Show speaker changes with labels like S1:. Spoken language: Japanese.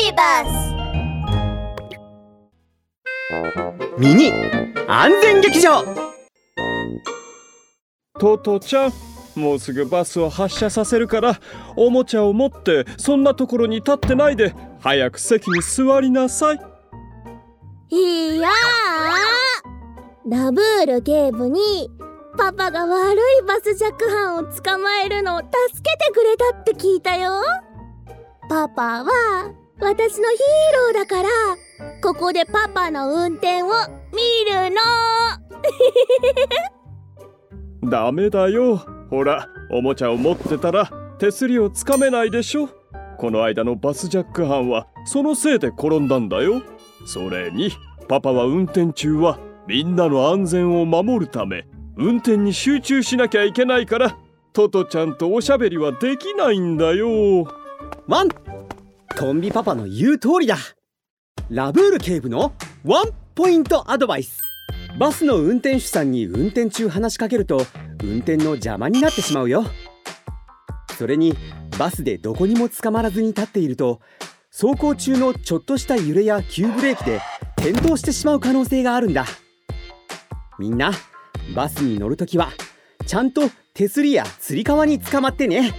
S1: ビバ
S2: スミニ安全劇場。
S3: トトちゃんもうすぐバスを発車させるからおもちゃを持ってそんなところに立ってないで早く席に座りなさい。
S4: いやラブール警部にパパが悪いバスジャック犯を捕まえるのを助けてくれたって聞いたよ。パパは私のヒーローだからここでパパの運転を見るの。
S3: ダメだよ。ほらおもちゃを持ってたら手すりをつかめないでしょ。この間のバスジャック犯はそのせいで転んだんだよ。それにパパは運転中はみんなの安全を守るため運転に集中しなきゃいけないからトトちゃんとおしゃべりはできないんだよ。
S2: ワントンビパパの言う通りだ。ラブール警部のワンポイントアドバイス。バスの運転手さんに運転中話しかけると運転の邪魔になってしまうよ。それにバスでどこにも捕まらずに立っていると走行中のちょっとした揺れや急ブレーキで転倒してしまう可能性があるんだ。みんなバスに乗るときはちゃんと手すりやつり革につかまってね。